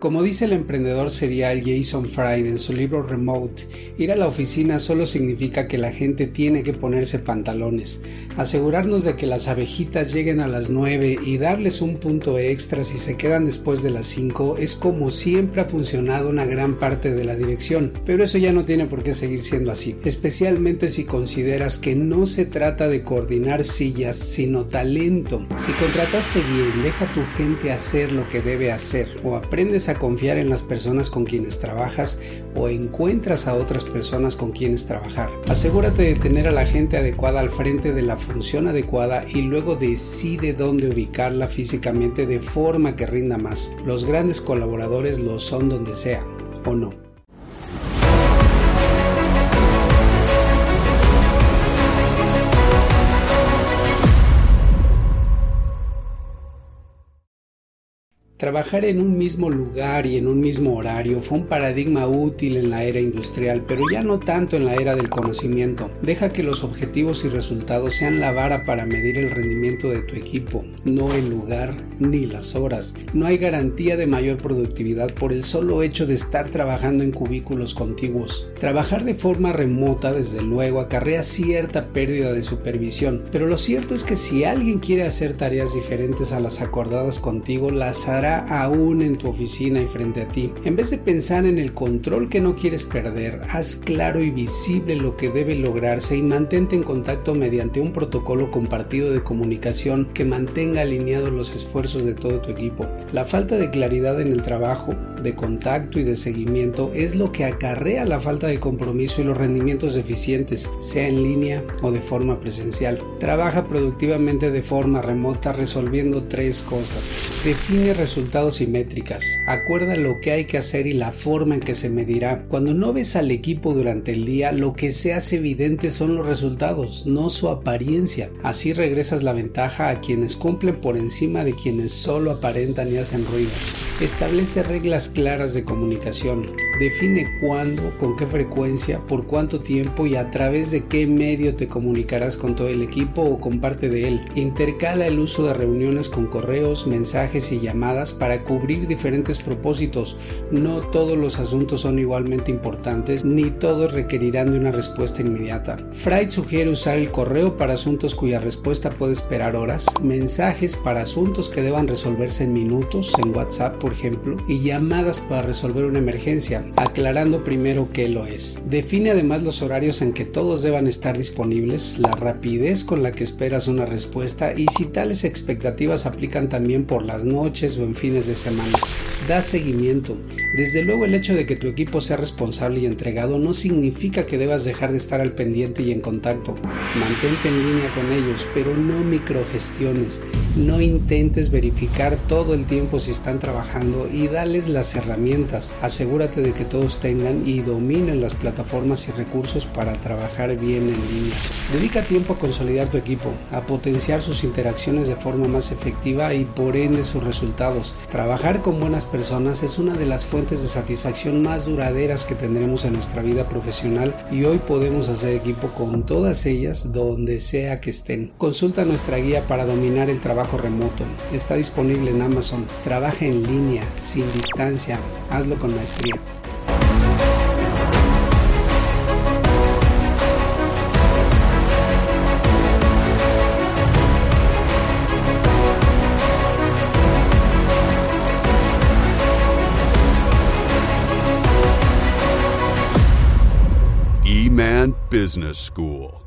Como dice el emprendedor serial Jason Fried en su libro Remote, ir a la oficina solo significa que la gente tiene que ponerse pantalones, asegurarnos de que las abejitas lleguen a las 9 y darles un punto extra si se quedan después de las 5 es como siempre ha funcionado una gran parte de la dirección, pero eso ya no tiene por qué seguir siendo así, especialmente si consideras que no se trata de coordinar sillas, sino talento. Si contrataste bien, deja a tu gente hacer lo que debe hacer o aprendes confiar en las personas con quienes trabajas o encuentras a otras personas con quienes trabajar. Asegúrate de tener a la gente adecuada al frente de la función adecuada y luego decide dónde ubicarla físicamente de forma que rinda más. Los grandes colaboradores lo son donde sea, o no. Trabajar en un mismo lugar y en un mismo horario fue un paradigma útil en la era industrial, pero ya no tanto en la era del conocimiento. Deja que los objetivos y resultados sean la vara para medir el rendimiento de tu equipo, no el lugar ni las horas. No hay garantía de mayor productividad por el solo hecho de estar trabajando en cubículos contiguos. Trabajar de forma remota, desde luego, acarrea cierta pérdida de supervisión, pero lo cierto es que si alguien quiere hacer tareas diferentes a las acordadas contigo, las hará aún en tu oficina y frente a ti. En vez de pensar en el control que no quieres perder, haz claro y visible lo que debe lograrse y mantente en contacto mediante un protocolo compartido de comunicación que mantenga alineados los esfuerzos de todo tu equipo. La falta de claridad en el trabajo, de contacto y de seguimiento es lo que acarrea la falta de compromiso y los rendimientos eficientes, sea en línea o de forma presencial. Trabaja productivamente de forma remota resolviendo tres cosas. Define resultados resultados y métricas. Acuerda lo que hay que hacer y la forma en que se medirá. Cuando no ves al equipo durante el día, lo que se hace evidente son los resultados, no su apariencia. Así regresas la ventaja a quienes cumplen por encima de quienes solo aparentan y hacen ruido. Establece reglas claras de comunicación. Define cuándo, con qué frecuencia, por cuánto tiempo y a través de qué medio te comunicarás con todo el equipo o con parte de él. Intercala el uso de reuniones con correos, mensajes y llamadas para cubrir diferentes propósitos. No todos los asuntos son igualmente importantes, ni todos requerirán de una respuesta inmediata. Freud sugiere usar el correo para asuntos cuya respuesta puede esperar horas, mensajes para asuntos que deban resolverse en minutos, en WhatsApp por ejemplo, y llamadas para resolver una emergencia, aclarando primero qué lo es. Define además los horarios en que todos deban estar disponibles, la rapidez con la que esperas una respuesta y si tales expectativas aplican también por las noches o en fines de semana. Da seguimiento. Desde luego el hecho de que tu equipo sea responsable y entregado no significa que debas dejar de estar al pendiente y en contacto. Mantente en línea con ellos, pero no microgestiones. No intentes verificar todo el tiempo si están trabajando y dales las herramientas. Asegúrate de que todos tengan y dominen las plataformas y recursos para trabajar bien en línea. Dedica tiempo a consolidar tu equipo, a potenciar sus interacciones de forma más efectiva y por ende sus resultados Trabajar con buenas personas es una de las fuentes de satisfacción más duraderas que tendremos en nuestra vida profesional y hoy podemos hacer equipo con todas ellas donde sea que estén. Consulta nuestra guía para dominar el trabajo remoto. Está disponible en Amazon. Trabaja en línea, sin distancia. Hazlo con maestría. Business School.